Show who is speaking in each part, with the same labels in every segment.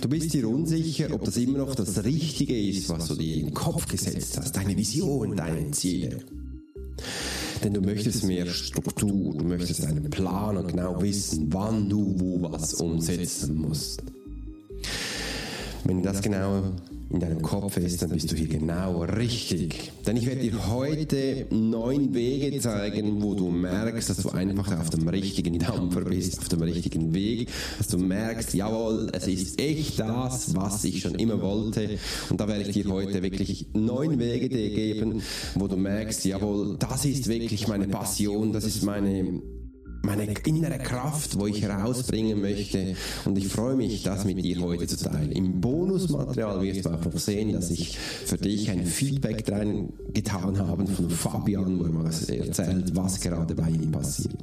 Speaker 1: Du bist dir unsicher, ob das immer noch das Richtige ist, was du dir in den Kopf gesetzt hast, deine Vision, deine Ziele. Denn du möchtest mehr Struktur, du möchtest einen Plan und genau wissen, wann du wo was umsetzen musst. Wenn das genau in deinem Kopf ist, dann bist du hier genau richtig. Denn ich werde dir heute neun Wege zeigen, wo du merkst, dass du einfach auf dem richtigen Dampfer bist, auf dem richtigen Weg, dass du merkst, jawohl, es ist echt das, was ich schon immer wollte. Und da werde ich dir heute wirklich neun Wege dir geben, wo du merkst, jawohl, das ist wirklich meine Passion, das ist meine meine innere Kraft, wo ich herausbringen möchte. Und ich freue mich, das mit dir heute zu teilen. Im Bonusmaterial wirst du auch noch sehen, dass ich für dich ein Feedback rein getan habe von Fabian, wo er mal erzählt, was gerade bei ihm passiert.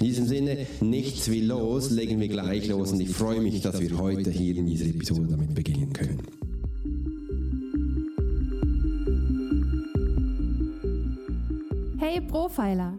Speaker 1: In diesem Sinne, nichts wie los, legen wir gleich los und ich freue mich, dass wir heute hier in dieser Episode damit beginnen können.
Speaker 2: Hey Profiler!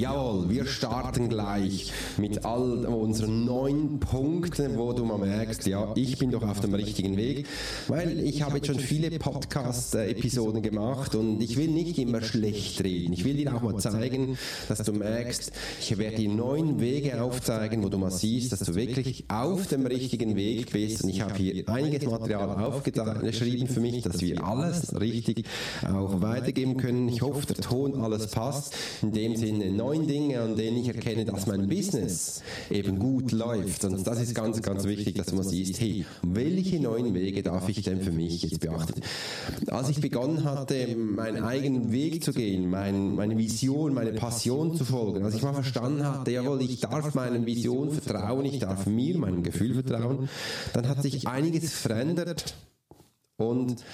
Speaker 1: Jawohl, wir starten gleich mit all unseren neun Punkten, wo du mal merkst, ja, ich bin doch auf dem richtigen Weg, weil ich habe jetzt schon viele Podcast-Episoden gemacht und ich will nicht immer schlecht reden. Ich will dir auch mal zeigen, dass du merkst, ich werde dir neun Wege aufzeigen, wo du mal siehst, dass du wirklich auf dem richtigen Weg bist. Und ich habe hier einiges Material aufgeschrieben für mich, dass wir alles richtig auch weitergeben können. Ich hoffe, der Ton alles passt. In dem Sinne, neun neun Dinge, an denen ich erkenne, dass mein Business eben gut läuft. Und das ist ganz, ganz wichtig, dass man sieht, hey, welche neuen Wege darf ich denn für mich jetzt beachten? Als ich begonnen hatte, meinen eigenen Weg zu gehen, mein, meine Vision, meine Passion zu folgen, als ich mal verstanden hatte, jawohl, ich darf meiner Vision vertrauen, ich darf mir, meinem Gefühl vertrauen, dann hat sich einiges verändert. Und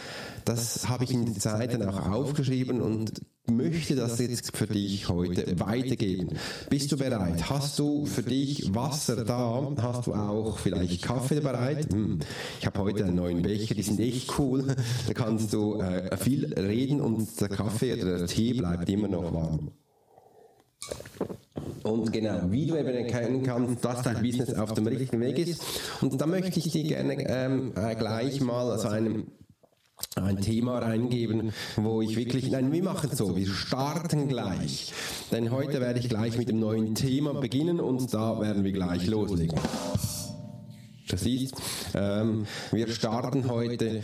Speaker 1: das habe ich in der Zeit dann auch aufgeschrieben und möchte das jetzt für dich heute weitergeben. Bist du bereit? Hast du für dich Wasser da? Hast du auch vielleicht Kaffee bereit? Hm. Ich habe heute einen neuen Becher, die sind echt cool. Da kannst du äh, viel reden und der Kaffee oder der Tee bleibt immer noch warm. Und genau, wie du eben erkennen kannst, dass dein Business auf dem richtigen Weg ist. Und da möchte ich dir gerne ähm, äh, gleich mal also einem ein Thema reingeben, wo ich wirklich, nein, wir machen es so, wir starten gleich. Denn heute werde ich gleich mit dem neuen Thema beginnen und da werden wir gleich loslegen. Das ist, ähm, wir starten heute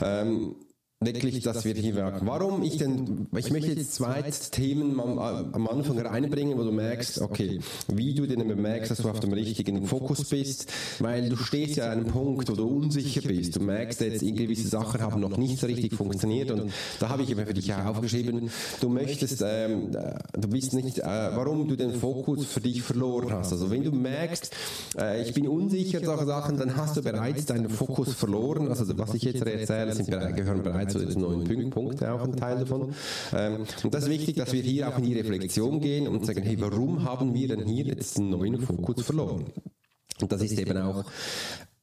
Speaker 1: ähm, wirklich, dass wir hier wirken. Warum ich denn, ich möchte jetzt zwei Themen am Anfang reinbringen, wo du merkst, okay, wie du denn merkst, dass du auf dem richtigen Fokus bist, weil du stehst ja an einem Punkt, wo du unsicher bist. Du merkst jetzt, gewisse Sachen haben noch nicht so richtig funktioniert und da habe ich eben für dich auch aufgeschrieben, du möchtest, ähm, du bist nicht, äh, warum du den Fokus für dich verloren hast. Also wenn du merkst, äh, ich bin unsicher, solche Sachen, dann hast du bereits deinen Fokus verloren. Also was ich jetzt erzähle, sind, gehören bereits zu den neuen Punkten auch ein Teil davon. Ähm, und das ist wichtig, dass wir hier auch in die Reflexion gehen und sagen, hey, warum haben wir denn hier jetzt einen neuen Fokus verloren? Und das ist eben auch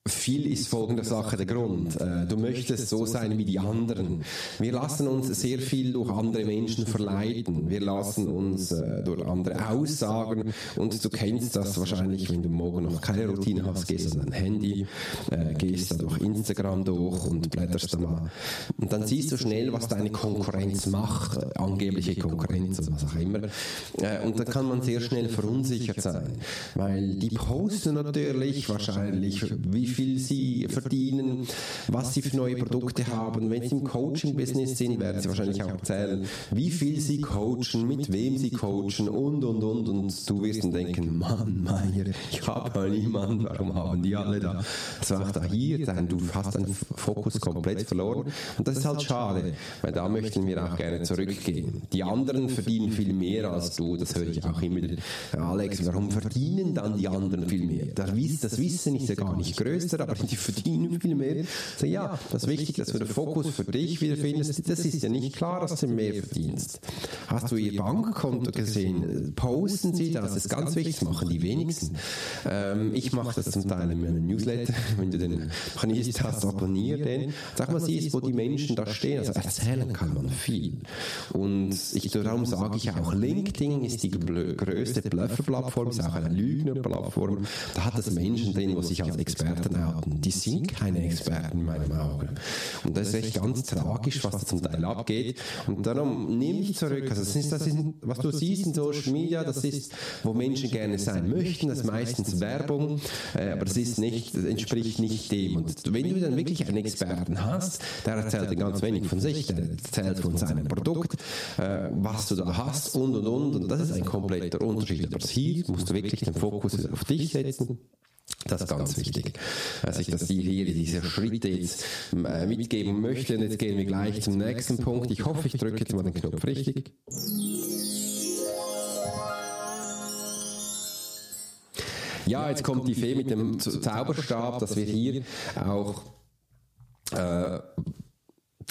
Speaker 1: viel ist folgende Sache der Grund. Äh, du möchtest so sein wie die anderen. Wir lassen uns sehr viel durch andere Menschen verleiten. Wir lassen uns äh, durch andere Aussagen und du kennst das wahrscheinlich, wenn du morgen noch keine Routine hast, gehst an dein Handy, äh, gehst da durch Instagram durch und blätterst da mal. Und dann siehst du schnell, was deine Konkurrenz macht, angebliche Konkurrenz oder was auch immer. Und dann kann man sehr schnell verunsichert sein, weil die posten natürlich wahrscheinlich, wie viel sie verdienen, was sie für neue Produkte haben. Wenn sie im Coaching-Business sind, werden sie wahrscheinlich auch erzählen, wie viel sie coachen, mit wem sie coachen und, und, und. Und du wirst dann denken, Mann, Meier, ich habe ja niemanden, warum haben die alle da? Das war da hier, dann, du hast deinen Fokus komplett verloren. Und das ist halt schade, weil da möchten wir auch gerne zurückgehen. Die anderen verdienen viel mehr als du, das höre ich auch immer. Alex, warum verdienen dann die anderen viel mehr? Das Wissen ist ja gar nicht größer, aber die verdienen viel mehr. So, ja, das ist wichtig, dass du den Fokus für dich wieder findest. Das ist ja nicht klar, dass du mehr verdienst. Hast du ihr Bankkonto gesehen? Posten sie das? Das ist ganz wichtig, das machen die wenigsten. Ähm, ich mache das zum Teil in meinem Newsletter. Wenn du den abonnierst hast, abonnier den. Sag mal, siehst, wo die Menschen da stehen. Also erzählen kann man viel. Und ich, darum sage ich auch, LinkedIn ist die größte Bluffer-Plattform, ist auch eine Lügner-Plattform. Da hat es Menschen drin, die sich als Experten haben. Die sind keine Experten in meinen Augen. Und das ist echt ganz tragisch, was da zum Teil abgeht. Und darum nehme ich zurück. Also das ist, das ist, was du siehst in Social Media, das ist, wo Menschen gerne sein möchten. Das ist meistens Werbung, äh, aber das ist nicht, entspricht nicht dem. Und wenn du dann wirklich einen Experten hast, der erzählt ganz wenig von sich, der erzählt von seinem Produkt, äh, was du da hast und und und. Und das ist ein kompletter Unterschied. Aber hier musst du wirklich den Fokus auf dich setzen. Das ist ganz wichtig, dass ich das hier diese Schritte jetzt äh, mitgeben möchte. Und jetzt gehen wir gleich zum nächsten Punkt. Ich hoffe, ich drücke jetzt mal den Knopf richtig. Ja, jetzt kommt die Fee mit dem Zauberstab, dass wir hier auch äh,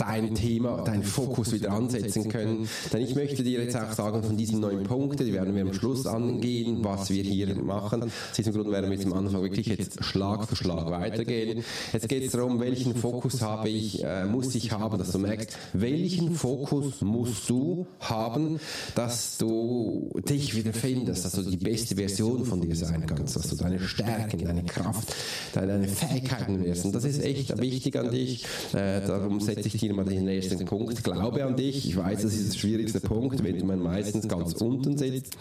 Speaker 1: dein Thema, deinen Fokus wieder ansetzen können. Denn ich möchte dir jetzt auch sagen, von diesen neun Punkten, die werden wir am Schluss angehen, was wir hier machen. Aus diesem Grund werden wir jetzt am Anfang wirklich jetzt Schlag für Schlag weitergehen. Jetzt geht es darum, welchen Fokus habe ich, äh, muss ich haben, dass du merkst, welchen Fokus musst du haben, dass du dich wieder findest, dass du die beste Version von dir sein kannst, dass du deine Stärken, deine Kraft, deine Fähigkeiten wirst. Und das ist echt wichtig an dich. Äh, darum setze ich dir mal den nächsten Punkt. Glaube an dich. Ich weiß, das ist der schwierigste Punkt, wenn man meistens ganz unten sitzt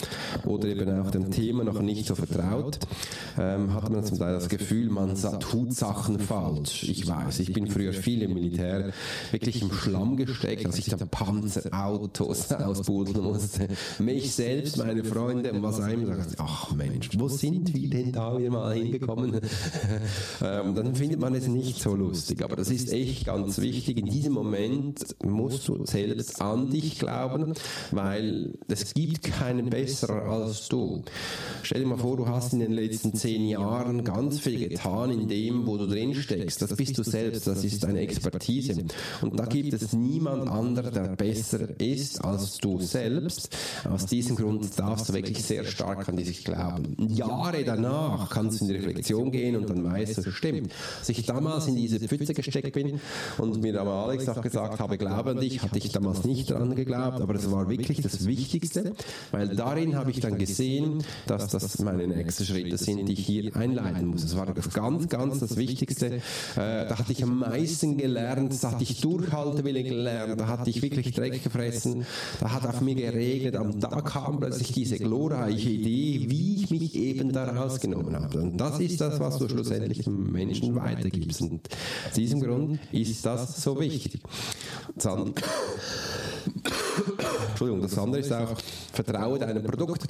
Speaker 1: oder eben auch dem Thema noch nicht so vertraut, ähm, hat man zum Teil das Gefühl, man tut Sachen falsch. Ich weiß, ich bin früher viel im Militär wirklich im Schlamm gesteckt, als ich da Panzerautos ausbuddeln musste. Mich selbst, meine Freunde und was einem sagt, ach Mensch, wo sind wir denn da wir mal hingekommen? ähm, dann findet man es nicht so lustig. Aber das ist echt ganz wichtig in diesem Moment musst du selbst an dich glauben, weil es gibt keinen besseren als du. Stell dir mal vor, du hast in den letzten zehn Jahren ganz viel getan in dem, wo du drin steckst. Das bist du selbst, das ist deine Expertise. Und da gibt es niemand anderer, der besser ist als du selbst. Aus diesem Grund darfst du wirklich sehr stark an dich glauben. Jahre danach kannst du in die Reflexion gehen und dann weißt du, stimmt. Als ich damals in diese Pfütze gesteckt bin und mir damals Alex auch gesagt habe, glaube an dich, hatte ich damals nicht dran geglaubt, aber es war wirklich das Wichtigste, weil darin habe ich dann gesehen, dass das meine nächsten Schritte sind, die ich hier einleiten muss. Es war das ganz, ganz das Wichtigste. Äh, da hatte ich am meisten gelernt, da hatte ich Durchhaltewille gelernt, da hatte ich wirklich Dreck gefressen, da hat auf mir geregnet, und da kam plötzlich diese glorreiche Idee, wie ich mich eben da rausgenommen habe. Und das ist das, was du schlussendlich den Menschen weitergibst. Und aus diesem Grund ist das so wichtig wichtig. Das Entschuldigung, das andere ist auch, vertraue deinem Produkt.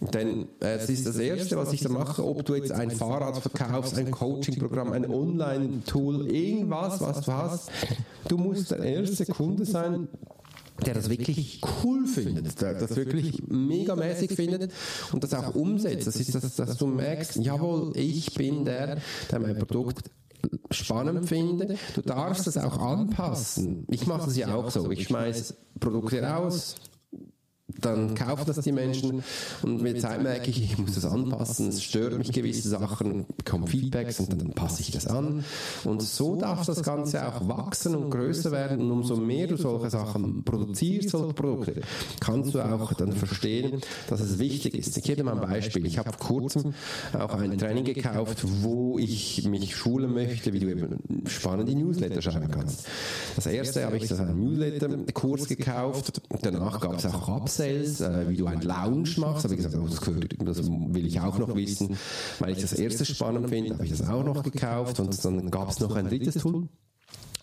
Speaker 1: Denn äh, es ist das Erste, was ich da mache, ob du jetzt ein Fahrrad verkaufst, ein Coaching-Programm, ein Online-Tool, irgendwas, was du hast. Du musst der erste Kunde sein, der das wirklich cool findet, der das wirklich megamäßig findet und das auch umsetzt. Das ist, dass, dass du merkst, jawohl, ich bin der, der mein Produkt spannend finde. Du darfst das auch anpassen. Ich mache das ja auch so. Ich schmeiße Produkte raus, dann kaufen das die Menschen und mit Zeit merke ich, ich muss das anpassen, es stört mich gewisse Sachen, bekomme Feedbacks und dann, dann passe ich das an. Und so darf das Ganze auch wachsen und größer werden und umso mehr du solche Sachen produzierst, solche Produkte, kannst du auch dann verstehen, dass es wichtig ist. Ich gebe dir mal ein Beispiel. Ich habe vor kurzem auch ein Training gekauft, wo ich mich schulen möchte, wie du eben spannende Newsletter schreiben kannst. Das erste habe ich das einen Newsletter-Kurs gekauft. Danach gab es auch Upsells, äh, wie du ein Lounge machst. Habe ich gesagt, oh, das, das, will ich auch noch wissen. Weil ich das erste spannend finde, habe ich das auch noch gekauft. Und dann gab es noch ein drittes Tool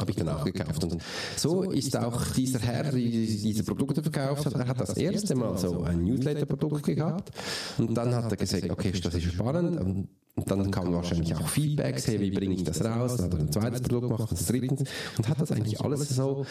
Speaker 1: habe ich dann auch gekauft. Und so ist auch dieser Herr, der diese Produkte verkauft hat, er hat das erste Mal so ein Newsletter-Produkt gehabt und dann hat er gesagt, okay, das ist spannend und dann kamen wahrscheinlich auch Feedbacks, hey, wie bringe ich das raus? Dann hat er ein zweites Produkt gemacht, das drittens. Und hat das eigentlich alles so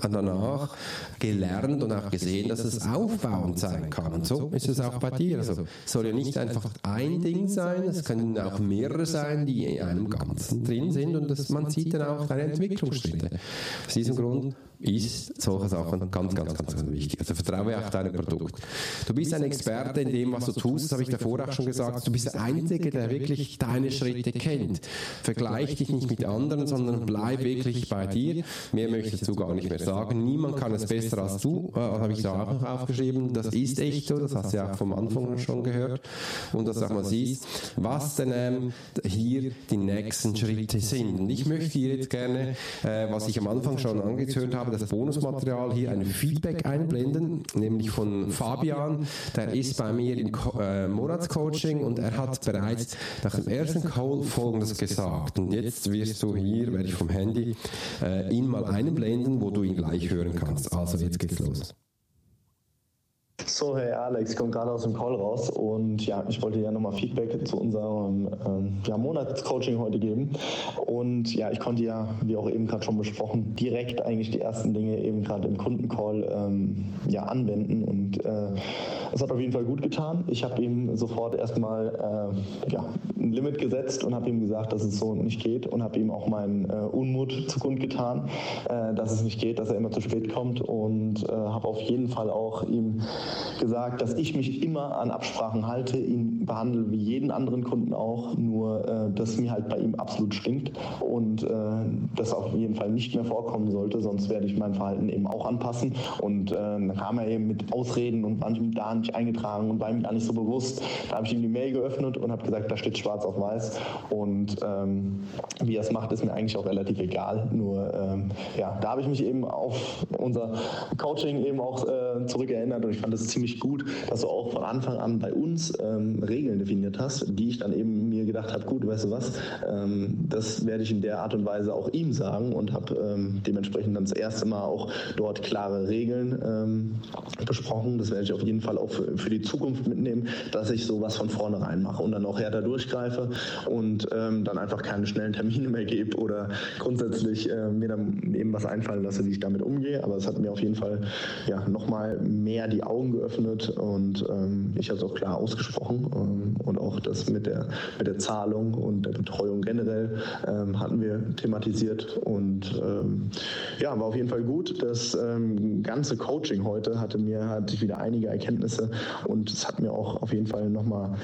Speaker 1: danach gelernt und auch gesehen, dass es aufbauend sein kann. Und so ist es auch bei dir. Also es soll ja nicht einfach ein Ding sein, es können auch mehrere sein, die in einem Ganzen drin sind. Und das, man sieht dann auch deine Entwicklungsschritte. Aus diesem Grund ist solche Sachen ganz, ganz, ganz, ganz wichtig. Also vertraue auch deinem Produkt. Du bist ein Experte in dem, was du tust, das habe ich davor auch schon gesagt. Du bist der Einzige, der wirklich deine Schritte kennt. Vergleich dich nicht mit anderen, sondern bleib wirklich bei dir. Mehr möchtest du gar nicht mehr sagen. Niemand kann es besser als du, äh, habe ich da auch noch aufgeschrieben. Das ist echt so, das hast du ja auch vom Anfang schon gehört. Und dass du auch mal siehst, was denn ähm, hier die nächsten Schritte sind. Und ich möchte hier jetzt gerne, äh, was ich am Anfang schon angehört habe, habe das Bonusmaterial hier ein Feedback einblenden, nämlich von Fabian. Der ist bei mir im äh, Monatscoaching und er hat bereits nach dem ersten Call folgendes gesagt. Und jetzt wirst du hier, werde ich vom Handy, äh, ihn mal einblenden, wo du ihn gleich hören kannst. Also jetzt geht's los.
Speaker 3: So, hey Alex, ich komme gerade aus dem Call raus und ja, ich wollte ja nochmal Feedback zu unserem ähm, ja, Monatscoaching heute geben. Und ja, ich konnte ja, wie auch eben gerade schon besprochen, direkt eigentlich die ersten Dinge eben gerade im Kundencall ähm, ja, anwenden und äh, es hat auf jeden Fall gut getan. Ich habe ihm sofort erstmal äh, ja, ein Limit gesetzt und habe ihm gesagt, dass es so nicht geht und habe ihm auch meinen äh, Unmut zu getan, äh, dass es nicht geht, dass er immer zu spät kommt und äh, habe auf jeden Fall auch ihm gesagt, dass ich mich immer an Absprachen halte, ihn behandle wie jeden anderen Kunden auch, nur äh, dass mir halt bei ihm absolut stinkt und äh, das auf jeden Fall nicht mehr vorkommen sollte, sonst werde ich mein Verhalten eben auch anpassen. Und dann kam er eben mit Ausreden und ihm da nicht eingetragen und war ihm gar nicht so bewusst. Da habe ich ihm die Mail geöffnet und habe gesagt, da steht schwarz auf weiß. Und ähm, wie er es macht, ist mir eigentlich auch relativ egal. Nur ähm, ja, da habe ich mich eben auf unser Coaching eben auch äh, zurückerinnert und ich fand es ziemlich gut, dass du auch von Anfang an bei uns ähm, Regeln definiert hast, die ich dann eben mir gedacht habe, gut, weißt du was, ähm, das werde ich in der Art und Weise auch ihm sagen und habe ähm, dementsprechend dann das erste Mal auch dort klare Regeln ähm, besprochen. Das werde ich auf jeden Fall auch für, für, die Zukunft mitnehmen, dass ich sowas von vornherein mache und dann auch härter durchgreife und ähm, dann einfach keine schnellen Termine mehr gebe oder grundsätzlich äh, mir dann eben was einfallen lasse, wie ich damit umgehe. Aber es hat mir auf jeden Fall ja, nochmal mehr die Augen geöffnet und ähm, ich habe es auch klar ausgesprochen ähm, und auch das mit der, mit der Zahlung und der Betreuung generell ähm, hatten wir thematisiert und ähm, ja, war auf jeden Fall gut. Das ähm, ganze Coaching heute hatte mir ich wieder einige Erkenntnisse und es hat mir auch auf jeden Fall nochmal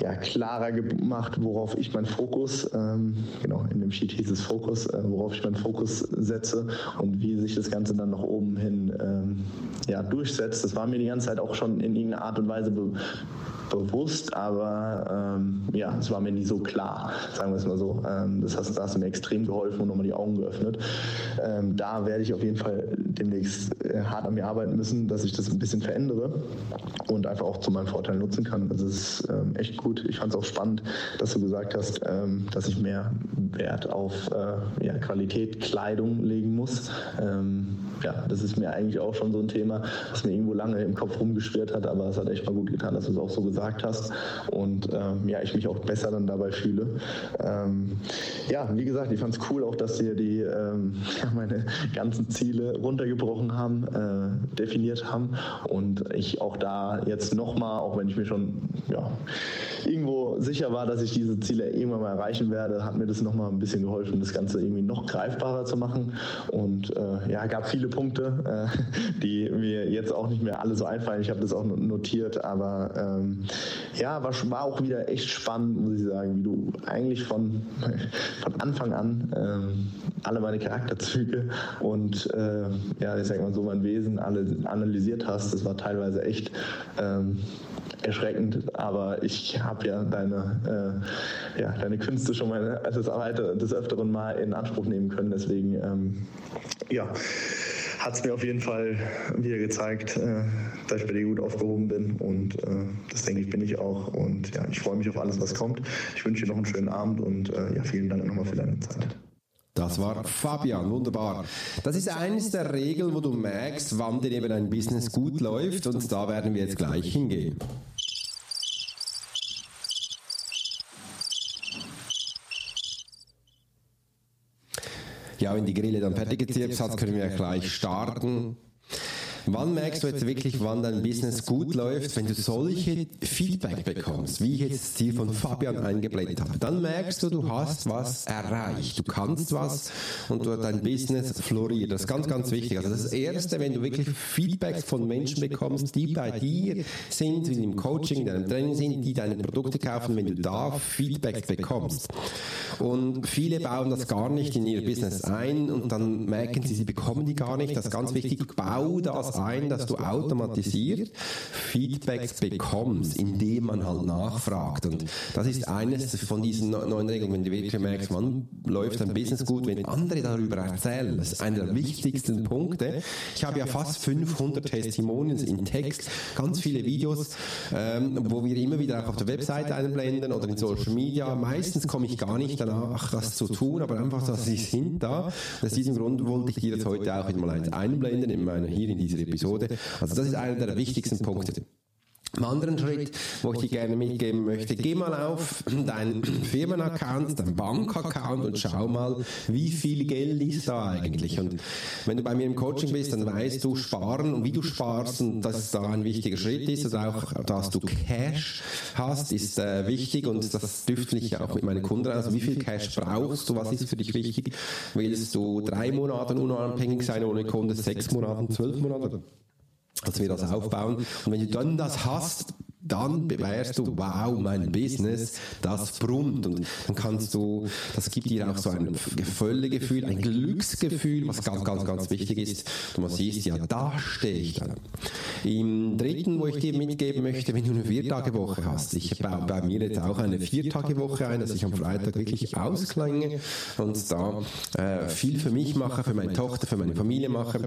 Speaker 3: ja, klarer gemacht, worauf ich meinen Fokus, ähm, genau, in dem Sheet hieß es Fokus, äh, worauf ich meinen Fokus setze und wie sich das Ganze dann nach oben hin ähm, ja, durchsetzt. Das war mir die ganze Zeit auch schon in irgendeiner Art und Weise be bewusst, aber ähm, ja, es war mir nie so klar, sagen wir es mal so. Ähm, das heißt, da hast mir extrem geholfen und nochmal die Augen geöffnet. Ähm, da werde ich auf jeden Fall demnächst äh, hart an mir arbeiten müssen, dass ich das ein bisschen verändere und einfach auch zu meinem Vorteil nutzen kann. Das ist ähm, echt gut. Ich fand es auch spannend, dass du gesagt hast, ähm, dass ich mehr Wert auf äh, ja, Qualität, Kleidung legen muss. Ähm, ja, das ist mir eigentlich auch schon so ein Thema, was mir irgendwo lange im Kopf rumgeschwirrt hat, aber es hat echt mal gut getan, dass du es auch so gesagt hast und ähm, ja, ich mich auch besser dann dabei fühle. Ähm, ja, wie gesagt, ich fand es cool auch, dass dir die ähm, meine ganzen Ziele runtergebrochen haben, äh, definiert haben und ich auch da jetzt nochmal, auch wenn ich mir schon ja, irgendwo sicher war, dass ich diese Ziele irgendwann mal erreichen werde, hat mir das nochmal ein bisschen geholfen, das Ganze irgendwie noch greifbarer zu machen. Und äh, ja, gab viele Punkte, äh, die mir jetzt auch nicht mehr alle so einfallen. Ich habe das auch notiert, aber ähm, ja, war, war auch wieder echt spannend, muss ich sagen, wie du eigentlich von, von Anfang an ähm, alle meine Charakterzüge und äh, ja, ich sag mal so mein Wesen analysiert hast. Das war teilweise echt ähm, erschreckend, aber ich habe ja deine, äh, ja deine Künste schon mal das, des Öfteren mal in Anspruch nehmen können. Deswegen ähm, ja hat es mir auf jeden Fall wieder gezeigt, äh, dass ich bei dir gut aufgehoben bin. Und äh, das denke ich, bin ich auch. Und ja, ich freue mich auf alles, was kommt. Ich wünsche dir noch einen schönen Abend und äh, ja, vielen Dank nochmal für deine Zeit.
Speaker 1: Das war Fabian, wunderbar. Das ist eines der Regeln, wo du merkst, wann dir eben ein Business gut läuft und da werden wir jetzt gleich hingehen. Ja, wenn die Grille dann fertig gezirpt hat, können wir gleich starten. Wann merkst du jetzt wirklich, wann dein Business gut läuft, wenn du solche Feedback bekommst, wie ich jetzt das Ziel von Fabian eingeblendet habe? Dann merkst du, du hast was erreicht, du kannst was und dein Business floriert. Das ist ganz, ganz wichtig. Also das Erste, wenn du wirklich Feedback von Menschen bekommst, die bei dir sind, die im Coaching, in deinem Training sind, die deine Produkte kaufen, wenn du da Feedback bekommst. Und viele bauen das gar nicht in ihr Business ein und dann merken sie, sie bekommen die gar nicht. Das ist ganz wichtig. Bau das ein, dass du automatisiert Feedbacks bekommst, indem man halt nachfragt. Und das ist eines von diesen neuen Regeln, wenn du wirklich merkst, man läuft dein Business gut, wenn andere darüber erzählen. Das ist einer der wichtigsten Punkte. Ich habe ja fast 500 Testimonials in Text, ganz viele Videos, ähm, wo wir immer wieder auch auf der Webseite einblenden oder in Social Media. Meistens komme ich gar nicht danach, das zu tun, aber einfach, dass sie sind da. Aus diesem Grund wollte ich dir jetzt heute auch mal eins einblenden, in meiner, hier in dieser Episode. Also das ist einer der wichtigsten Punkte. Im anderen Schritt, wo ich dir gerne mitgeben möchte, geh mal auf deinen Firmenaccount, deinen Bankaccount und schau mal, wie viel Geld ist da eigentlich. Und wenn du bei mir im Coaching bist, dann weißt du sparen und wie du sparst und dass da ein wichtiger Schritt ist. Also auch, dass du Cash hast, ist äh, wichtig und das dürfte ich auch mit meinen Kunden. Also wie viel Cash brauchst du? Was ist für dich wichtig? Willst du drei Monate unabhängig sein ohne Kunde, sechs Monate, zwölf Monate? Dass wir das aufbauen. Und wenn du dann das hast, dann bewährst du, wow, mein Business, das brummt. Und dann kannst du, das gibt dir auch so ein Völlegefühl, ein Glücksgefühl, was ganz, ganz, ganz wichtig ist. Du siehst, ja, da stehe ich dann. Im dritten, wo ich dir mitgeben möchte, wenn du eine Viertagewoche hast, ich baue bei mir jetzt auch eine Viertagewoche ein, dass ich am Freitag wirklich ausklinge und da äh, viel für mich mache, für meine Tochter, für meine Familie mache.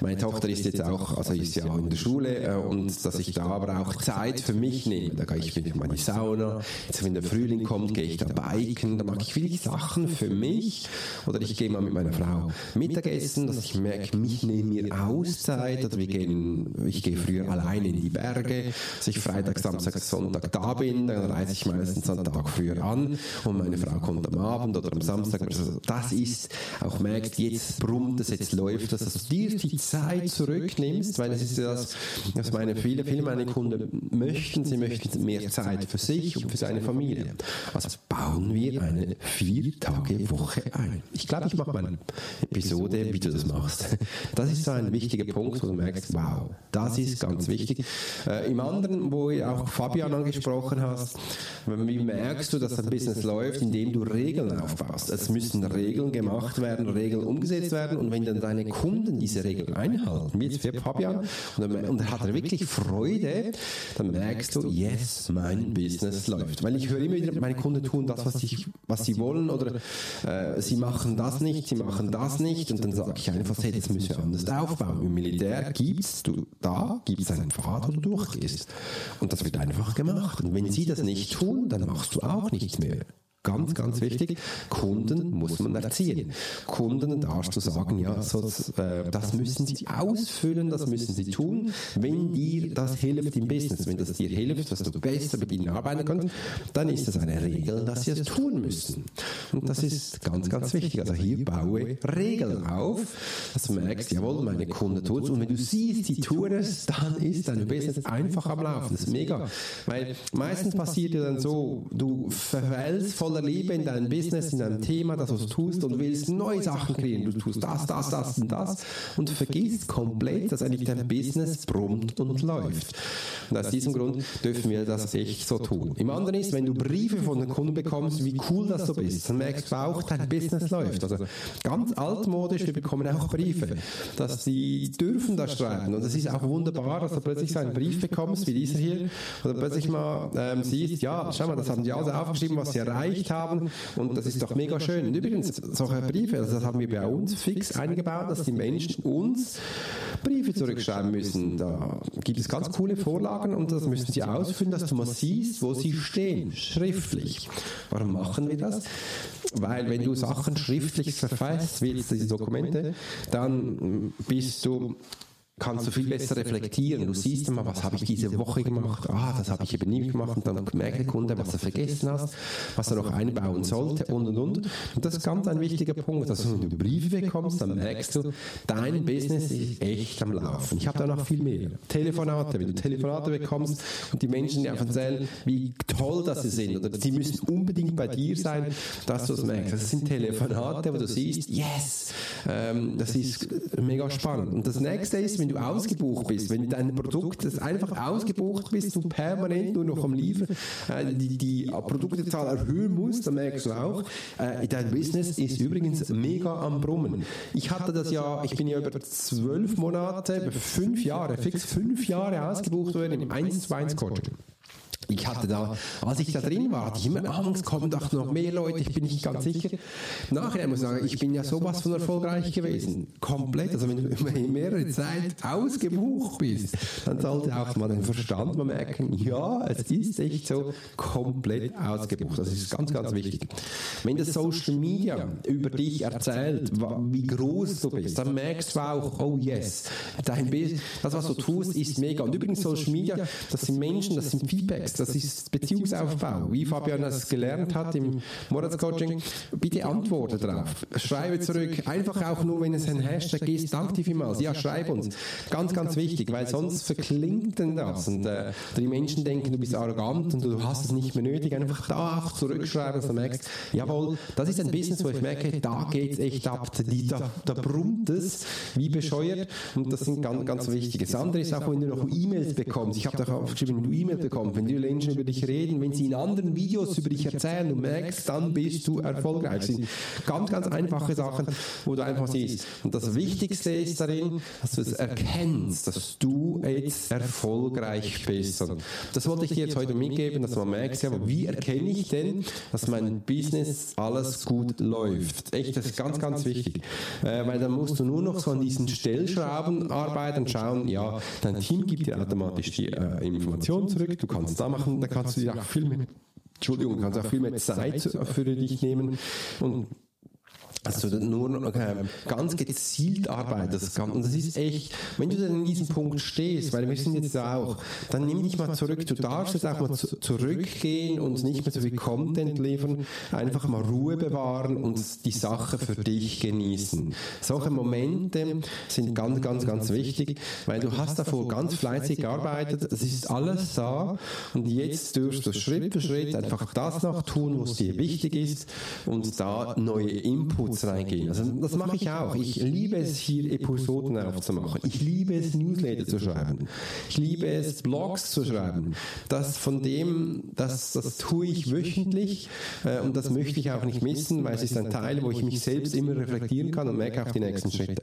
Speaker 1: Meine Tochter ist jetzt auch, also ist ja auch in der Schule äh, und dass ich da aber auch Zeit für mich nehme. Da gehe ich wieder mal in die Sauna. Jetzt, wenn der Frühling kommt, gehe ich da biken. Da mache ich wirklich Sachen für mich. Oder ich gehe mal mit meiner Frau Mittagessen, dass ich merke, mich nehme mir Auszeit. Oder wir gehen, ich gehe früher alleine in die Berge, dass ich Freitag, Samstag, Sonntag da bin. Dann reise ich meistens einen Tag früher an und meine Frau kommt am Abend oder am Samstag. Also das ist, auch merkt, jetzt brummt es, jetzt läuft das, dass du dir die Zeit zurücknimmst, weil es ist das, was meine, viele, viele meine Kunden möchten möchten, sie möchten mehr Zeit für sich und für seine Familie. Also bauen wir eine Vier-Tage-Woche ein. Ich glaube, ich mache mal eine Episode, wie du das machst. Das ist so ein wichtiger Punkt, wo du merkst, wow, das ist ganz wichtig. Äh, Im anderen, wo du auch Fabian angesprochen hast, wie merkst du, dass dein Business läuft, indem du Regeln aufbaust. Es müssen Regeln gemacht werden, Regeln umgesetzt werden und wenn dann deine Kunden diese Regeln einhalten, wie jetzt für Fabian, und dann hat er wirklich Freude, dann merkst merkst du, yes, mein Business läuft. Weil ich höre immer wieder, meine Kunden tun das, was, ich, was sie wollen oder äh, sie machen das nicht, sie machen das nicht und dann sage ich einfach, hey, das müssen wir anders aufbauen. Im Militär gibst du da, gibst einen Pfad, wo du durchgehst. Und das wird einfach gemacht. Und wenn sie das nicht tun, dann machst du auch nichts mehr. Ganz, ganz wichtig, Kunden muss man erziehen. Kunden darfst du sagen, ja, so, äh, das müssen sie ausfüllen, das müssen sie tun, wenn dir das hilft im Business, wenn das dir hilft, dass du besser mit ihnen arbeiten kannst, dann ist das eine Regel, dass sie es tun müssen. Und das ist ganz, ganz wichtig. Also hier baue Regeln auf, dass du merkst, jawohl, meine Kunden tun es. Und wenn du siehst, sie tun es, dann ist dein Business einfach am Laufen. Das ist mega. Weil meistens passiert ja dann so, du verfällst voller Liebe in deinem Business, in deinem Thema, das was du tust und willst neue Sachen kreieren. Du tust das, das, das und das und vergisst komplett, dass eigentlich dein Business brummt und läuft. Und aus diesem Grund dürfen wir das echt so tun. Im anderen ist, wenn du Briefe von den Kunden bekommst, wie cool das du bist, dann merkst du auch, dein Business läuft. Also ganz altmodisch, wir bekommen auch Briefe, dass sie dürfen da schreiben. Und es ist auch wunderbar, dass du plötzlich so einen Brief bekommst, wie dieser hier, oder plötzlich mal ähm, siehst, ja, schau mal, das haben die alle aufgeschrieben, was sie erreicht haben. Und das ist doch mega schön. Und übrigens, solche Briefe, also das haben wir bei uns fix eingebaut, dass die Menschen uns Briefe zurückschreiben müssen. Da gibt es ganz coole Vorlagen und das müssen sie ausfüllen, dass du mal siehst, wo sie stehen, schriftlich. Warum machen wir das? Weil wenn du Sachen schriftlich verfasst willst, diese Dokumente, dann bist du kannst du viel besser reflektieren. Du siehst immer, was habe ich diese Woche gemacht? Ah, das habe ich eben nie gemacht. Und dann merkt der Kunde, was er vergessen hast, was er noch einbauen sollte und und und. Und das ist ganz ein wichtiger Punkt. Also wenn du Briefe bekommst, dann merkst du, dein Business ist echt am Laufen. Ich habe da noch viel mehr. Telefonate, wenn du Telefonate bekommst und die Menschen dir einfach erzählen, wie toll das sie sind oder sie müssen unbedingt bei dir sein, dass du es merkst. Das sind Telefonate, wo du siehst, yes, ähm, das ist mega spannend. Und das nächste ist, wenn du ausgebucht bist, wenn dein Produkt das einfach ausgebucht bist, du permanent nur noch am Liefern, äh, die, die Produktezahl erhöhen musst, dann merkst du auch, äh, dein Business ist übrigens mega am Brummen. Ich hatte das ja, ich bin ja über zwölf Monate, über fünf Jahre, fix fünf Jahre ausgebucht worden im 1 zu 1 Coaching ich hatte da, als ich da drin war, hatte ich immer Angst, kommen doch noch mehr Leute, ich bin nicht ganz sicher. Nachher muss ich sagen, ich bin ja sowas von erfolgreich gewesen. Komplett. Also wenn du über mehrere Zeit ausgebucht bist, dann sollte auch mal den Verstand mal merken, ja, es ist echt so komplett ausgebucht. Das ist ganz, ganz wichtig. Wenn das Social Media über dich erzählt, wie groß du bist, dann merkst du auch, oh yes, dein Business, das was du tust, ist mega. Und übrigens Social Media, das sind Menschen, das sind Feedbacks, das ist Beziehungsaufbau. Wie Fabian das gelernt hat im Monatscoaching, bitte antworte darauf. Schreibe zurück, einfach auch nur, wenn es ein Hashtag ist, danke dir vielmals. Ja, schreib uns. Ganz, ganz wichtig, weil sonst verklingt denn das und äh, die Menschen denken, du bist arrogant und du hast es nicht mehr nötig. Einfach da auch zurückschreiben, dass du merkst, jawohl, das ist ein Business, wo ich merke, da geht es echt ab. Die, da, da brummt es wie bescheuert und das sind ganz, ganz wichtig. Das andere ist auch, wenn du noch E-Mails bekommst. Ich habe da aufgeschrieben, wenn du E-Mails bekommst, wenn du Menschen über dich reden, wenn sie in anderen Videos über dich erzählen, du merkst, dann bist du erfolgreich. Das sind ganz, ganz einfache Sachen, wo du einfach siehst. Und das Wichtigste ist darin, dass du es erkennst, dass du jetzt erfolgreich bist. Und das wollte ich dir jetzt heute mitgeben, dass man merkt, ja, wie erkenne ich denn, dass mein Business alles gut läuft? Echt, das ist ganz, ganz wichtig. Äh, weil dann musst du nur noch so an diesen Stellschrauben arbeiten und schauen, ja, dein Team gibt dir automatisch die äh, Informationen zurück, du kannst da machen, da kannst du dir auch viel mehr, Entschuldigung, kannst auch viel mehr Zeit für dich nehmen. Und also nur noch äh, ganz gezielt arbeitest. Und das ist echt, wenn du dann in diesem Punkt stehst, weil wir sind jetzt auch, dann nimm dich mal zurück. Du darfst jetzt auch mal zu, zurückgehen und nicht mehr so viel Content liefern, einfach mal Ruhe bewahren und die Sache für dich genießen. Solche Momente sind ganz, ganz, ganz wichtig, weil du hast davor ganz fleißig gearbeitet, es ist alles da und jetzt dürfst du Schritt für Schritt einfach das noch tun, was dir wichtig ist und da neue Inputs Inputs reingehen. Also das mache ich auch. Ich liebe es, hier Episoden aufzumachen. Ich liebe es, Newsletter zu schreiben. Ich liebe es, Blogs zu schreiben. Das von dem, das, das tue ich wöchentlich äh, und das möchte ich auch nicht missen, weil es ist ein Teil, wo ich mich selbst immer reflektieren kann und merke auch die nächsten Schritte.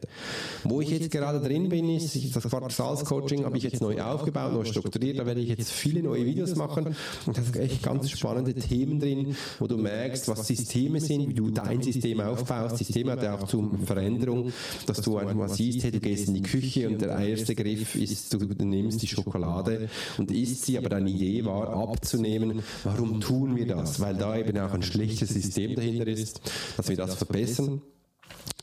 Speaker 1: Wo ich jetzt gerade drin bin, ist, das Quartalscoaching habe ich jetzt neu aufgebaut, neu strukturiert. Da werde ich jetzt viele neue Videos machen und da sind echt ganz spannende Themen drin, wo du merkst, was Systeme sind, wie du dein System aufbaust aus. Das Thema hat ja auch zur Veränderung, dass du einfach mal siehst, hey, du gehst in die Küche und der erste Griff ist, du nimmst die Schokolade und isst sie, aber deine Idee war abzunehmen. Warum tun wir das? Weil da eben auch ein schlechtes System dahinter ist, dass wir das verbessern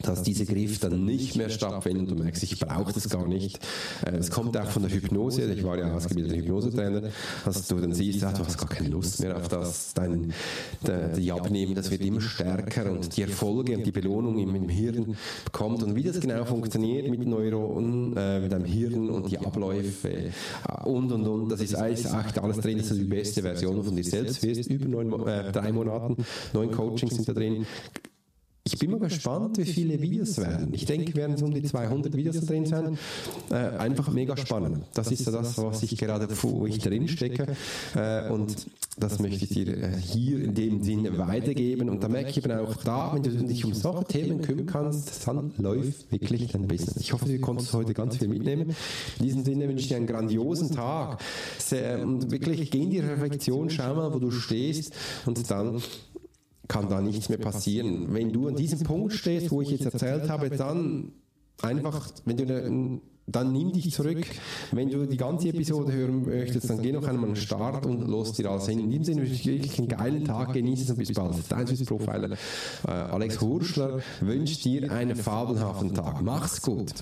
Speaker 1: dass diese Griff dann nicht mehr stattfindet. und du merkst, ich brauche das gar nicht. Äh, es kommt auch von der Hypnose, ich war ja ausgebildeter Hypnosetrainer, dass du dann siehst, ah, du hast gar keine Lust mehr auf das, dein, die Abnehmen, das wird immer stärker und die Erfolge und die Belohnung im, im Hirn bekommt und wie das genau funktioniert mit Neuronen, äh, mit deinem Hirn und die Abläufe. Und und und, das ist eigentlich alles drin, dass du die beste Version von dir selbst. Wirst, über neun, äh, drei Monaten, neun Coachings sind da drin, ich bin mal gespannt, wie viele Videos werden. Ich denke, werden es um die 200 Videos drin sein. Äh, einfach mega spannend. Das ist ja das, was ich gerade, wo ich drin stecke. Äh, und das möchte ich dir äh, hier in dem Sinne weitergeben. Und da merke ich eben auch da, wenn du dich um solche Themen kümmern kannst, dann läuft wirklich dein Business. Ich hoffe, du konntest heute ganz viel mitnehmen. In diesem Sinne wünsche ich dir einen grandiosen Tag. Und wirklich geh in die Reflexion, schau mal, wo du stehst und dann kann da nichts mehr passieren. Wenn du an diesem Punkt stehst, wo ich jetzt erzählt habe, dann einfach, wenn du dann nimm dich zurück. Wenn du die ganze Episode hören möchtest, dann geh noch einmal an den Start und los dir alles hin. In diesem Sinne wünsche ich wirklich einen geilen Tag, genieße es und bis bald. Dein Swiss Profiler äh, Alex Hurschler wünscht dir einen fabelhaften Tag. Mach's gut.